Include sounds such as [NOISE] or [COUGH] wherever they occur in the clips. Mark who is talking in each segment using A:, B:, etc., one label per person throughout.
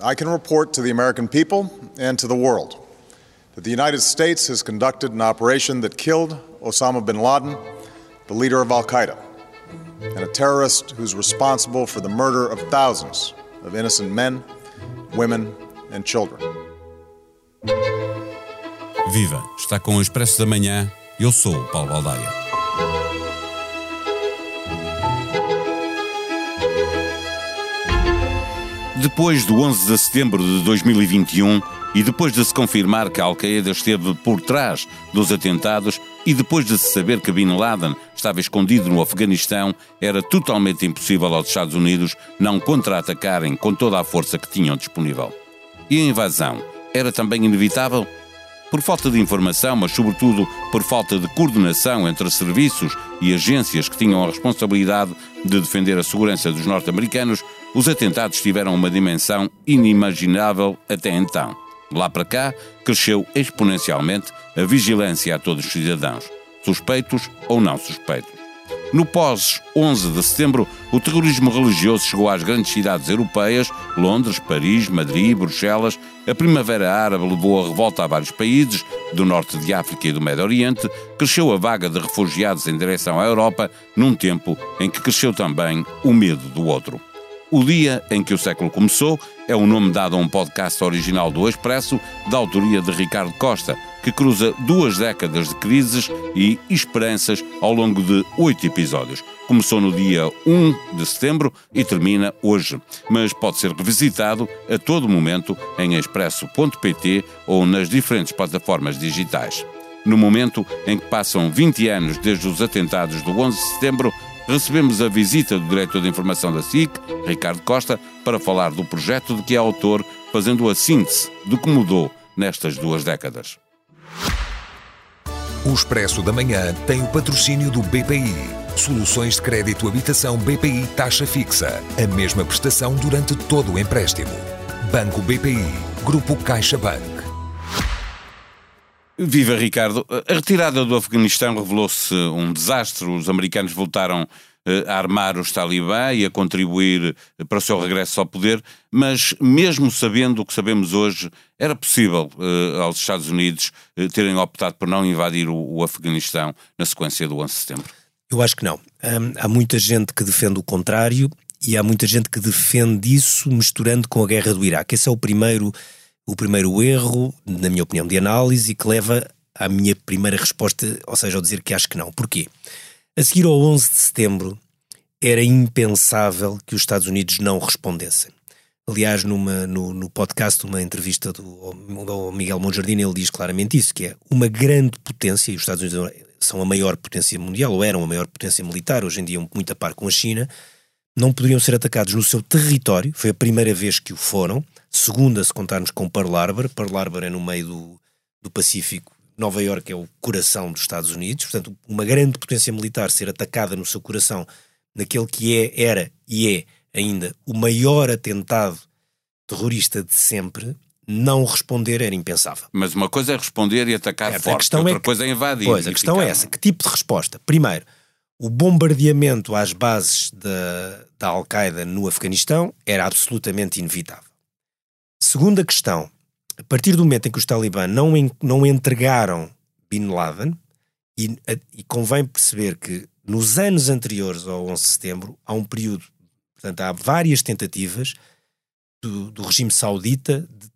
A: I can report to the American people and to the world that the United States has conducted an operation that killed Osama bin Laden, the leader of Al Qaeda, and a terrorist who's responsible for the murder of thousands of innocent men, women, and children.
B: Viva! Está com o Expresso da Manhã. Eu sou Paulo Baldaia. Depois do 11 de setembro de 2021 e depois de se confirmar que a Al-Qaeda esteve por trás dos atentados e depois de se saber que Bin Laden estava escondido no Afeganistão, era totalmente impossível aos Estados Unidos não contra-atacarem com toda a força que tinham disponível. E a invasão era também inevitável? Por falta de informação, mas sobretudo por falta de coordenação entre serviços e agências que tinham a responsabilidade de defender a segurança dos norte-americanos, os atentados tiveram uma dimensão inimaginável até então. Lá para cá, cresceu exponencialmente a vigilância a todos os cidadãos, suspeitos ou não suspeitos. No pós-11 de setembro, o terrorismo religioso chegou às grandes cidades europeias, Londres, Paris, Madrid, Bruxelas. A Primavera Árabe levou a revolta a vários países, do norte de África e do Médio Oriente. Cresceu a vaga de refugiados em direção à Europa, num tempo em que cresceu também o medo do outro. O Dia em que o século começou é o nome dado a um podcast original do Expresso, da autoria de Ricardo Costa, que cruza duas décadas de crises e esperanças ao longo de oito episódios. Começou no dia 1 de setembro e termina hoje, mas pode ser revisitado a todo momento em expresso.pt ou nas diferentes plataformas digitais. No momento em que passam 20 anos desde os atentados do 11 de setembro, recebemos a visita do diretor de informação da SIC, Ricardo Costa, para falar do projeto de que é autor, fazendo a síntese do que mudou nestas duas décadas.
C: O Expresso da Manhã tem o patrocínio do BPI. Soluções de crédito habitação BPI taxa fixa. A mesma prestação durante todo o empréstimo. Banco BPI. Grupo CaixaBank.
B: Viva Ricardo. A retirada do Afeganistão revelou-se um desastre. Os americanos voltaram eh, a armar os talibã e a contribuir para o seu regresso ao poder, mas mesmo sabendo o que sabemos hoje, era possível uh, aos Estados Unidos uh, terem optado por não invadir o, o, Afeganistão na sequência do 11 de setembro?
D: Eu acho que não. Um, há muita gente que defende o contrário e há muita gente que defende isso misturando com a guerra do Iraque. Esse é o primeiro o primeiro erro, na minha opinião, de análise que leva à minha primeira resposta, ou seja, ao dizer que acho que não. Porquê? A seguir ao 11 de setembro, era impensável que os Estados Unidos não respondessem. Aliás, numa, no, no podcast, uma entrevista do, do Miguel Monjardim, ele diz claramente isso, que é uma grande potência, e os Estados Unidos são a maior potência mundial, ou eram a maior potência militar, hoje em dia muito a par com a China, não poderiam ser atacados no seu território, foi a primeira vez que o foram, segunda se contarmos com Pearl Harbor, Pearl Harbor é no meio do, do Pacífico, Nova Iorque é o coração dos Estados Unidos, portanto uma grande potência militar ser atacada no seu coração, naquele que é, era e é ainda o maior atentado terrorista de sempre, não responder era impensável.
B: Mas uma coisa é responder e atacar é, forte, outra é que, coisa é invadir.
D: Pois, a questão é essa, que tipo de resposta? Primeiro, o bombardeamento às bases da, da Al-Qaeda no Afeganistão era absolutamente inevitável. Segunda questão, a partir do momento em que os talibã não, não entregaram Bin Laden, e, e convém perceber que nos anos anteriores ao 11 de setembro há um período, portanto há várias tentativas do, do regime saudita de,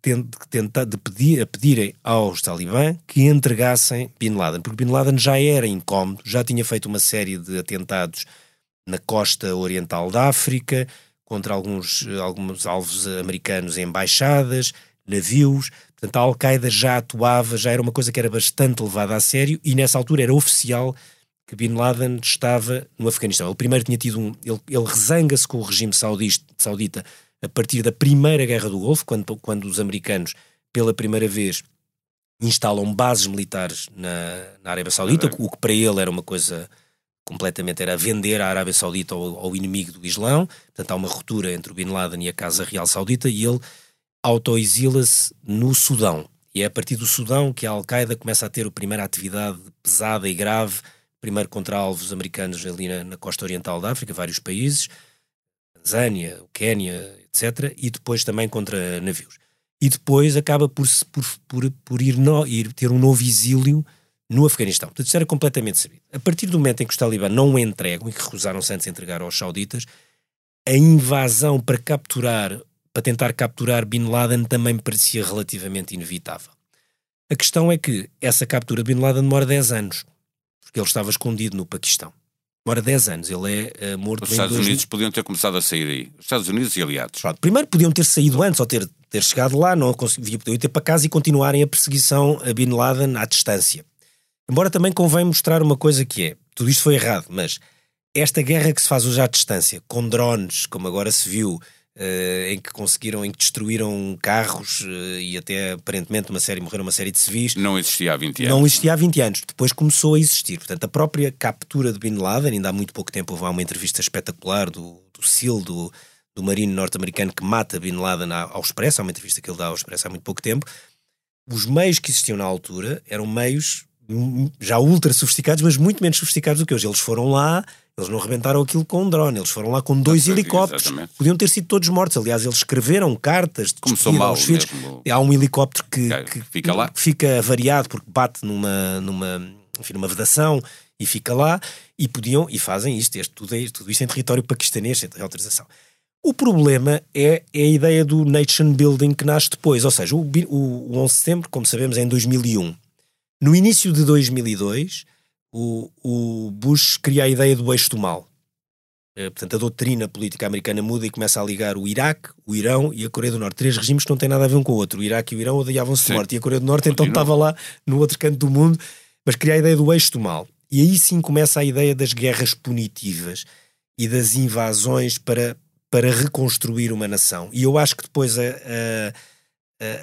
D: tentar, de pedir, a pedirem aos talibã que entregassem Bin Laden, porque Bin Laden já era incómodo, já tinha feito uma série de atentados na costa oriental da África, contra alguns, alguns alvos americanos em embaixadas, navios. Portanto, a Al-Qaeda já atuava, já era uma coisa que era bastante levada a sério e nessa altura era oficial que Bin Laden estava no Afeganistão. Ele primeiro tinha tido um. Ele, ele rezanga-se com o regime saudista, saudita a partir da primeira guerra do Golfo, quando, quando os americanos, pela primeira vez, instalam bases militares na, na Arábia Saudita, o que para ele era uma coisa completamente, era vender a Arábia Saudita ao, ao, inimigo do Islão, portanto há uma ruptura entre o Bin Laden e a Casa Real Saudita e ele autoexila-se no Sudão. E é a partir do Sudão que a Al-Qaeda começa a ter a primeira atividade pesada e grave, primeiro contra alvos americanos ali na, na costa oriental da África, vários países, Tanzânia, o Quénia, etc., e depois também contra navios. E depois acaba por, por, por, por ir, no, ir ter um novo exílio no Afeganistão. Portanto, isto era completamente sabido. A partir do momento em que os talibã não o entregam e que recusaram-se antes de entregar aos sauditas, a invasão para capturar, para tentar capturar Bin Laden também parecia relativamente inevitável. A questão é que essa captura de Bin Laden demora 10 anos, porque ele estava escondido no Paquistão. Demora 10 anos, ele é uh, morto
B: Os Estados Unidos podiam ter começado a sair aí. Os Estados Unidos e aliados.
D: Pronto, primeiro podiam ter saído antes, ou ter, ter chegado lá, não conseguiam podiam ter para casa e continuarem a perseguição a Bin Laden à distância. Embora também convém mostrar uma coisa que é, tudo isto foi errado, mas esta guerra que se faz hoje à distância, com drones, como agora se viu, Uh, em que conseguiram, em que destruíram carros uh, e até aparentemente uma série, morreram uma série de civis.
B: Não existia há 20 anos.
D: Não existia há 20 anos. Depois começou a existir. Portanto, a própria captura de Bin Laden, ainda há muito pouco tempo houve uma entrevista espetacular do, do SEAL, do, do marino norte-americano que mata Bin Laden ao Expresso, há uma entrevista que ele dá ao Expresso há muito pouco tempo. Os meios que existiam na altura eram meios já ultra sofisticados, mas muito menos sofisticados do que hoje. Eles foram lá, eles não rebentaram aquilo com um drone, eles foram lá com dois helicópteros. Exatamente. Podiam ter sido todos mortos. Aliás, eles escreveram cartas de
B: Começou mal aos filhos.
D: Há um helicóptero que,
B: que, fica lá.
D: fica variado porque bate numa, numa, enfim, numa vedação e fica lá. E podiam, e fazem isto, este, tudo, é, tudo isto em território paquistanês, sem autorização. O problema é, é, a ideia do nation building que nasce depois. Ou seja, o, o, o 11 de setembro, como sabemos, é em 2001. No início de 2002, o, o Bush cria a ideia do eixo do mal. É, portanto, a doutrina política americana muda e começa a ligar o Iraque, o Irão e a Coreia do Norte. Três regimes que não têm nada a ver um com o outro. O Iraque e o Irão odiavam-se de morte. E a Coreia do Norte então estava lá no outro canto do mundo, mas cria a ideia do eixo do mal. E aí sim começa a ideia das guerras punitivas e das invasões para, para reconstruir uma nação. E eu acho que depois a, a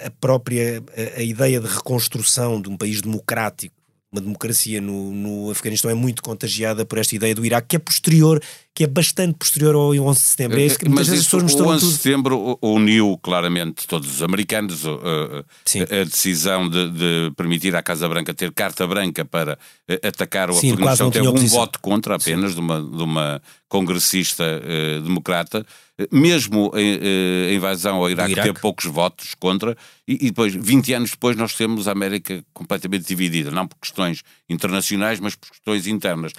D: a própria a, a, ideia de reconstrução de um país democrático, uma democracia no, no Afeganistão é muito contagiada por esta ideia do Iraque, que é posterior, que é bastante posterior ao 11 de setembro. É isso que
B: muitas vezes as pessoas O 11 de setembro uniu claramente todos os americanos uh, a, decisão de, de, permitir à Casa Branca ter carta branca para uh, atacar o Sim, Afeganistão. Teve um voto contra apenas de uma, de uma congressista uh, democrata mesmo a, invasão ao Iraque, Iraque, teve poucos votos contra, e, e, depois, 20 anos depois, nós temos a América completamente dividida, não por questões internacionais, mas por questões internas.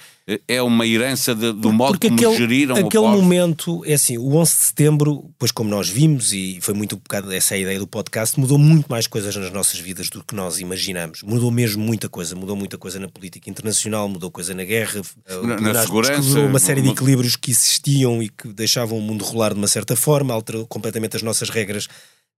B: É uma herança de, do modo Porque como aquele, geriram
D: aquele o momento, é assim, o 11 de setembro, pois como nós vimos, e foi muito um bocado essa a ideia do podcast, mudou muito mais coisas nas nossas vidas do que nós imaginamos. Mudou mesmo muita coisa, mudou muita coisa na política internacional, mudou coisa na guerra,
B: na, na segurança,
D: uma série de equilíbrios que existiam e que deixavam o mundo rolar de uma certa forma, alterou completamente as nossas regras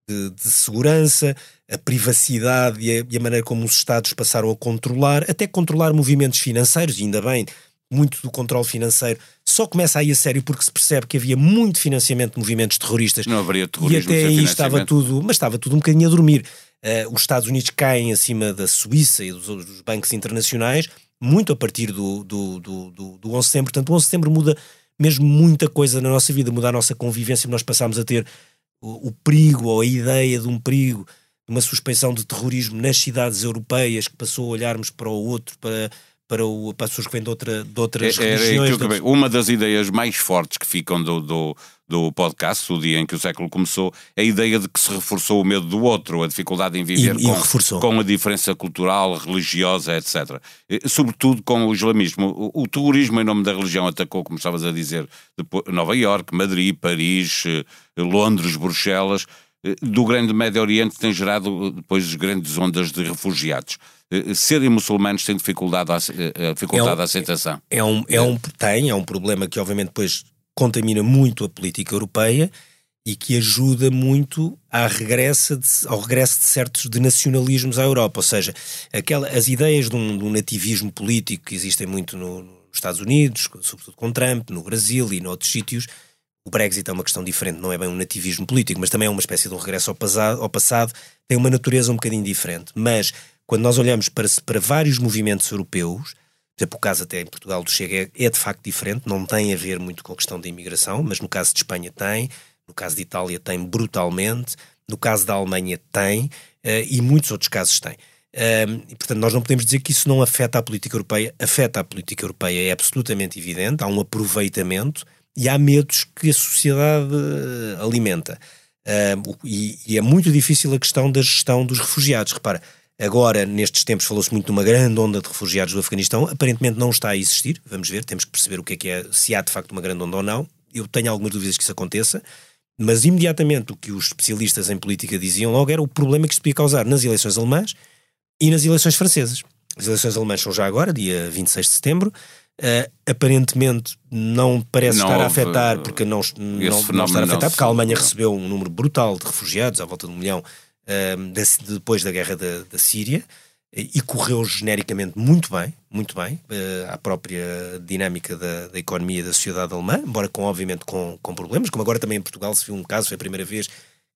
D: de, de segurança, a privacidade e a, e a, maneira como os Estados passaram a controlar, até controlar movimentos financeiros, e ainda bem, muito do controle financeiro só começa aí a sério porque se percebe que havia muito financiamento de movimentos terroristas.
B: Não haveria terrorismo
D: E até aí estava tudo, mas estava tudo um bocadinho a dormir. Uh, os Estados Unidos caem acima da Suíça e dos, dos bancos internacionais, muito a partir do, do, do, do, do 11 de setembro. Portanto, o 11 de setembro muda mesmo muita coisa na nossa vida, muda a nossa convivência, nós passamos a ter o, o perigo ou a ideia de um perigo, de uma suspeição de terrorismo nas cidades europeias, que passou a olharmos para o outro, para para, o, para as pessoas que vêm de, outra, de outras é, religiões.
B: É, Uma das ideias mais fortes que ficam do, do, do podcast, o dia em que o século começou, é a ideia de que se reforçou o medo do outro, a dificuldade em viver
D: e,
B: com,
D: e
B: com a diferença cultural, religiosa, etc. Sobretudo com o islamismo. O, o terrorismo em nome da religião atacou, como estavas a dizer, Nova Iorque, Madrid, Paris, eh, Londres, Bruxelas eh, do grande Médio Oriente tem gerado depois as grandes ondas de refugiados. Eh, serem muçulmanos tem dificuldade a, eh, dificuldade é um, aceitação.
D: É um, é um, tem, é um problema que obviamente depois contamina muito a política europeia e que ajuda muito à regressa de, ao regresso de certos de nacionalismos à Europa. Ou seja, aquela, as ideias de um, de um nativismo político que existem muito no, nos Estados Unidos, sobretudo com Trump, no Brasil e noutros sítios, o Brexit é uma questão diferente, não é bem um nativismo político, mas também é uma espécie de um regresso ao passado, ao passado tem uma natureza um bocadinho diferente. Mas quando nós olhamos para, para vários movimentos europeus, por exemplo, o caso até em Portugal do Chega é, é, de facto diferente, não tem a ver muito com a questão da imigração, mas no caso de Espanha tem, no caso de Itália tem brutalmente, no caso da Alemanha tem, uh, e muitos outros casos têm. Portanto, nós não podemos dizer que isso não afeta a política europeia. Afeta a política europeia, é absolutamente evidente. Há um aproveitamento e há medos que a sociedade uh, alimenta. Uh, e, e, é muito difícil a questão da gestão dos refugiados. Repara, agora, nestes tempos, falou-se muito de uma grande onda de refugiados do Afeganistão, aparentemente não está a existir. Vamos ver, temos que perceber o que é que é, se há de facto uma grande onda ou não. Eu tenho algumas dúvidas que isso aconteça. Mas imediatamente o que os especialistas em política diziam logo era o problema que isto podia causar nas eleições alemãs e nas eleições francesas. As eleições alemãs são já agora, dia 26 de setembro. Uh, aparentemente não parece não estar a afetar, porque não, não, não está a afetar, porque a Alemanha recebeu um número brutal de refugiados, à volta de um milhão, uh, depois da guerra da, da Síria e correu genericamente muito bem, muito bem, uh, à própria dinâmica da, da, economia e da sociedade alemã, embora com, obviamente, com, com problemas, como agora também em Portugal se viu um caso, foi a primeira vez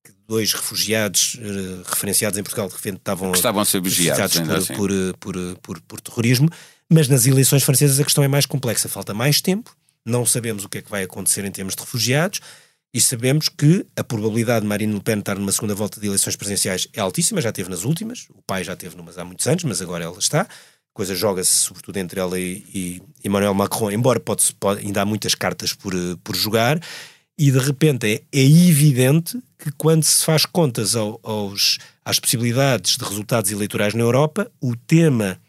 D: que dois refugiados uh, referenciados em Portugal de repente estavam,
B: estavam a ser vigiados
D: por, assim. por, por, por, por terrorismo, mas nas eleições francesas a questão é mais complexa, falta mais tempo, não sabemos o que é que vai acontecer em termos de refugiados, e sabemos que a probabilidade de Marine Le Pen estar numa segunda volta de eleições presidenciais é altíssima, já teve nas últimas, o pai já teve numas há muitos anos, mas agora ela está. A coisa joga-se sobretudo entre ela e, e Emmanuel Macron, embora pode, pode, ainda há muitas cartas por, por jogar, e de repente é, é evidente que quando se faz contas ao, aos, às possibilidades de resultados eleitorais na Europa, o tema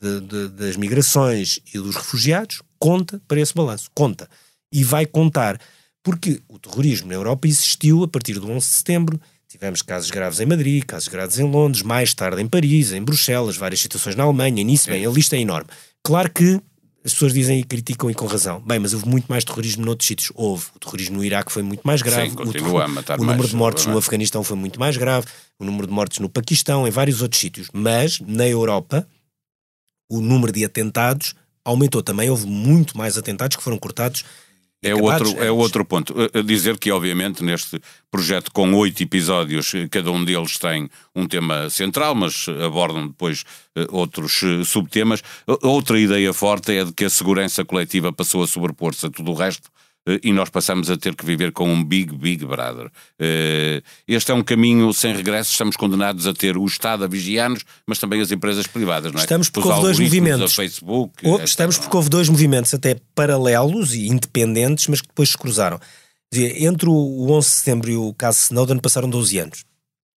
D: de, de, das migrações e dos refugiados conta para esse balanço, conta. E vai contar porque o terrorismo na Europa existiu a partir do 11 de setembro. Tivemos casos graves em Madrid, casos graves em Londres, mais tarde em Paris, em Bruxelas, várias situações na Alemanha, nisso, bem, a lista é enorme. Claro que as pessoas dizem e criticam e com razão. Bem, mas houve muito mais terrorismo noutros sítios. Houve. O terrorismo no Iraque foi muito mais grave.
B: Sim, continua
D: o,
B: a matar
D: o número
B: mais,
D: de mortes no Afeganistão foi muito mais grave. O número de mortes no Paquistão, em vários outros sítios. Mas, na Europa, o número de atentados aumentou também. Houve muito mais atentados que foram cortados
B: é outro, é outro ponto. Dizer que, obviamente, neste projeto com oito episódios, cada um deles tem um tema central, mas abordam depois eh, outros eh, subtemas. Outra ideia forte é de que a segurança coletiva passou a sobrepor-se a tudo o resto eh, e nós passamos a ter que viver com um Big, Big Brother. Eh, este é um caminho sem regresso, estamos condenados a ter o Estado a vigiar-nos, mas também as empresas privadas, não é?
D: Estamos porque houve dois movimentos.
B: Facebook,
D: estamos porque houve dois movimentos até paralelos e independentes, mas que depois se cruzaram. Entre o 11 de setembro e o caso Snowden passaram 12 anos.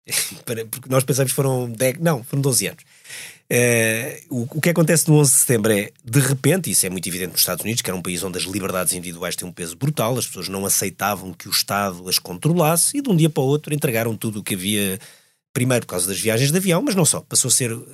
D: [LAUGHS] porque nós pensamos que foram 10, não, foram 12 anos. Uh, o, o, que acontece no 11 de setembro é, de repente, isso é muito evidente nos Estados Unidos, que era um país onde as liberdades individuais têm um peso brutal, as pessoas não aceitavam que o Estado as controlasse e de um dia para o outro entregaram tudo o que havia, primeiro por causa das viagens de avião, mas não só, passou a ser uh,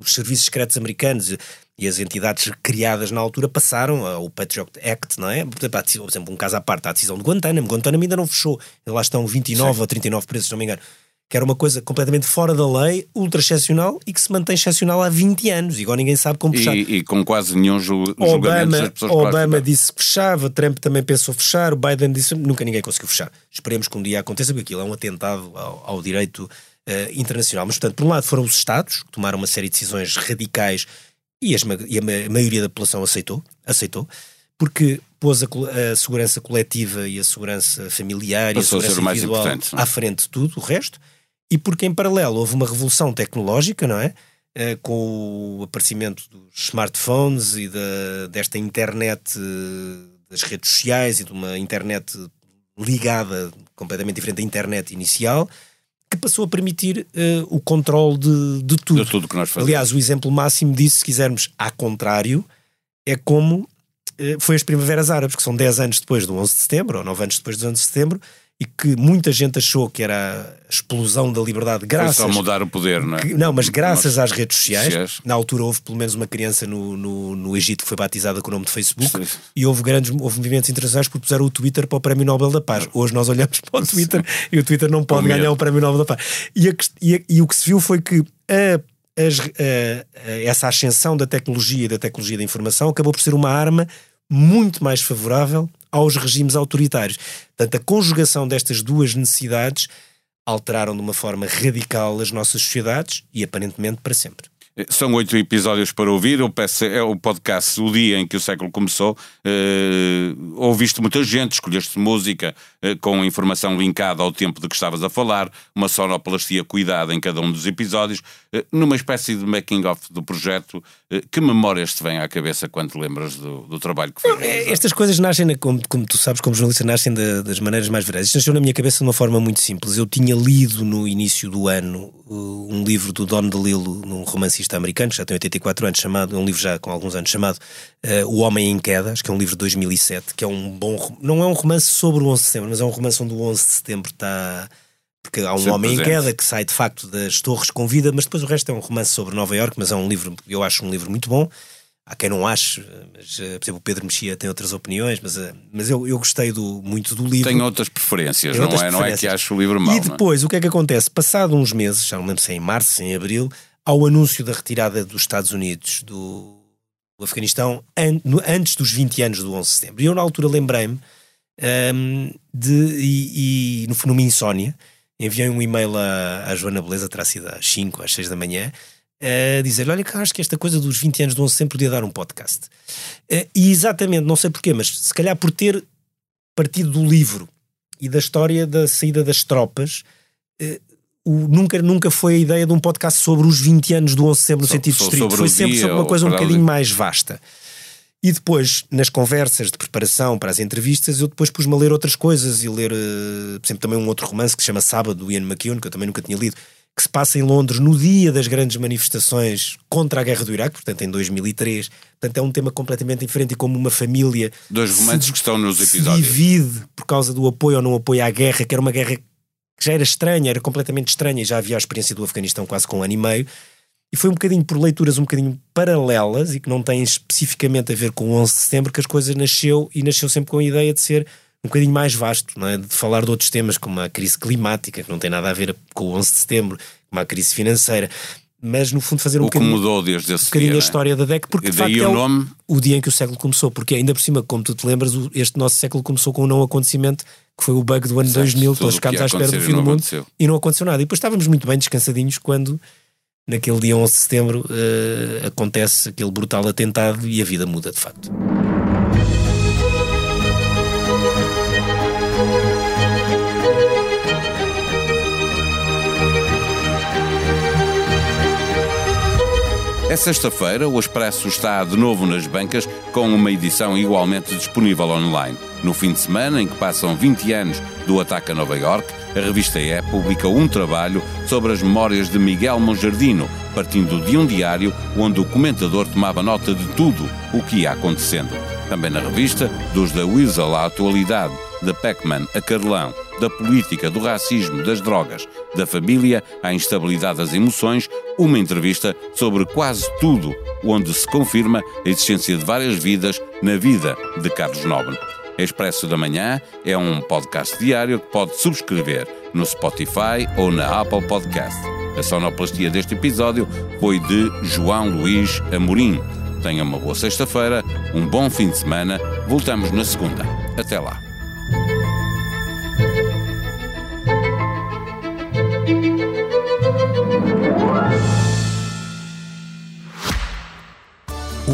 D: os serviços secretos americanos e as entidades criadas na altura passaram ao Patriot Act, não é? Por exemplo, um caso à parte, a decisão de Guantánamo, Guantánamo ainda não fechou, lá estão 29 Sim. ou 39 presos, se não me engano que era uma coisa completamente fora da lei, ultra excepcional e que se mantém excepcional há 20 anos, e agora ninguém sabe como fechar.
B: E, e com quase nenhum julgamento
D: Obama,
B: das pessoas
D: Obama disse que fechava, Trump também pensou fechar, o Biden disse nunca ninguém conseguiu fechar. Esperemos que um dia aconteça, porque aquilo é um atentado ao, ao direito uh, internacional. Mas, portanto, por um lado foram os Estados, que tomaram uma série de decisões radicais e, as, e a maioria da população aceitou, aceitou porque pôs a, a, segurança coletiva e a segurança familiar Passou e a segurança individual é? à frente de tudo, o resto e porque em paralelo houve uma revolução tecnológica, não é? Uh, com o aparecimento dos smartphones e da, desta internet, uh, das redes sociais e de uma internet ligada, completamente diferente da internet inicial, que passou a permitir uh, o controle de, de, tudo.
B: De tudo que nós fazemos.
D: Aliás, o exemplo máximo disso, se quisermos, a contrário, é como foi as Primaveras Árabes, que são 10 anos depois do 11 de setembro, ou 9 anos depois do 11 de setembro, e que muita gente achou que era a explosão da liberdade graças...
B: Foi só mudar o poder, não é?
D: Que, não, mas graças às redes sociais. sociais. Na altura houve pelo menos uma criança no, no, no Egito que foi batizada com o nome de Facebook Sim. e houve grandes houve movimentos internacionais que puseram o Twitter para o Prémio Nobel da Paz. Hoje nós olhamos para o Twitter e o Twitter não pode ganhar o Prémio Nobel da Paz. E, a, e, a, e o que se viu foi que a as, essa ascensão da tecnologia e da tecnologia da informação acabou por ser uma arma muito mais favorável aos regimes autoritários. Portanto, a conjugação destas duas necessidades alteraram de uma forma radical as nossas sociedades e aparentemente para sempre.
B: São oito episódios para ouvir. Eu peço, é o podcast O Dia em que o século começou. Uh, ouviste muita gente, escolheste música eh, com informação linkada ao tempo de que estavas a falar, uma sonoplastia cuidada em cada um dos episódios, eh, numa espécie de making-of do projeto. Que memórias te vêm à cabeça quando te lembras do, do trabalho que foi
D: Estas coisas nascem, como, como, tu sabes, como jornalista, nascem das maneiras mais verais. Isto nasceu na minha cabeça de uma forma muito simples. Eu tinha lido no início do ano um livro do Don DeLillo, um romancista americano, que já tem 84 anos, chamado, um livro já com alguns anos, chamado uh, O Homem em Queda, acho que é um livro de 2007, que é um bom. Não é um romance sobre o 11 de setembro, mas é um romance onde o 11 de setembro está. Porque há um Sempre homem presente. em queda que sai de facto das torres com vida, mas depois o resto é um romance sobre Nova York, mas é um livro, eu acho um livro muito bom. Há quem não ache, mas, eh, por exemplo, o Pedro Mexia tem outras opiniões, mas, eh, mas eu, eu gostei do, muito do livro.
B: Tenho outras preferências, não, outras é, preferências. não é que acho o livro mau.
D: E é? depois, é? o que é que acontece? Passado uns meses, já não lembro se é em março, se é em abril, ao anúncio da retirada dos Estados Unidos do, do Afeganistão an, no, antes dos 20 anos do 11 de setembro. E eu, na altura, lembrei-me um, de, e, e no, numa insónia, enviei um e-mail à, à Joana Beleza, terá sido às 5, às 6 da manhã, a dizer: Olha, que acho que esta coisa dos 20 anos do 11 de setembro podia dar um podcast. Uh, e exatamente, não sei porquê, mas se calhar por ter partido do livro e da história da saída das tropas. Uh, o, nunca, nunca foi a ideia de um podcast sobre os 20 anos do 11 de setembro no so, sentido so, estrito, foi sempre sobre uma coisa um bocadinho mais vasta. E depois, nas conversas de preparação para as entrevistas, eu depois pus-me a ler outras coisas e ler, uh, por exemplo, também um outro romance que se chama Sábado, do Ian McEwan, que eu também nunca tinha lido, que se passa em Londres no dia das grandes manifestações contra a guerra do Iraque, portanto em 2003. Portanto é um tema completamente diferente e como uma família.
B: Dois romances que estão nos episódios.
D: Se divide por causa do apoio ou não apoio à guerra, que era uma guerra que já era estranha, era completamente estranha, e já havia a experiência do Afeganistão quase com um ano e meio, e foi um bocadinho por leituras um bocadinho paralelas e que não têm especificamente a ver com o 11 de setembro que as coisas nasceu e nasceu sempre com a ideia de ser um bocadinho mais vasto, não é? de falar de outros temas como a crise climática, que não tem nada a ver com o 11 de setembro, como a crise financeira, mas no fundo fazer um o bocadinho,
B: mudou desde esse
D: um bocadinho
B: dia,
D: a história da DEC, porque de facto é o, nome... o dia em que o século começou, porque ainda por cima, como tu te lembras, este nosso século começou com um não acontecimento que foi o bug do ano certo, 2000, todos ficámos à espera do fim do mundo aconteceu. e não aconteceu nada. E depois estávamos muito bem descansadinhos quando, naquele dia 11 de setembro, uh, acontece aquele brutal atentado e a vida muda de facto.
B: É sexta-feira, o Expresso está de novo nas bancas com uma edição igualmente disponível online. No fim de semana, em que passam 20 anos do ataque a Nova York, a revista E publica um trabalho sobre as memórias de Miguel Monjardino, partindo de um diário onde o comentador tomava nota de tudo o que ia acontecendo. Também na revista, dos da Weasel à atualidade, da Pac-Man a Carlão, da política, do racismo, das drogas, da família à instabilidade das emoções, uma entrevista sobre quase tudo, onde se confirma a existência de várias vidas na vida de Carlos Nobre. Expresso da Manhã é um podcast diário que pode subscrever no Spotify ou na Apple Podcast. A sonoplastia deste episódio foi de João Luís Amorim. Tenha uma boa sexta-feira, um bom fim de semana. Voltamos na segunda. Até lá.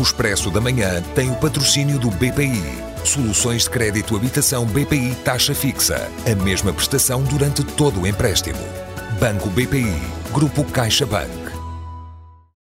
C: O Expresso da Manhã tem o patrocínio do BPI. Soluções de crédito habitação BPI taxa fixa. A mesma prestação durante todo o empréstimo. Banco BPI. Grupo CaixaBank.